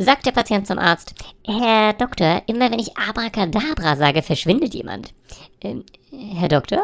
sagt der Patient zum Arzt. Herr Doktor, immer wenn ich Abracadabra sage, verschwindet jemand. Ähm, Herr Doktor?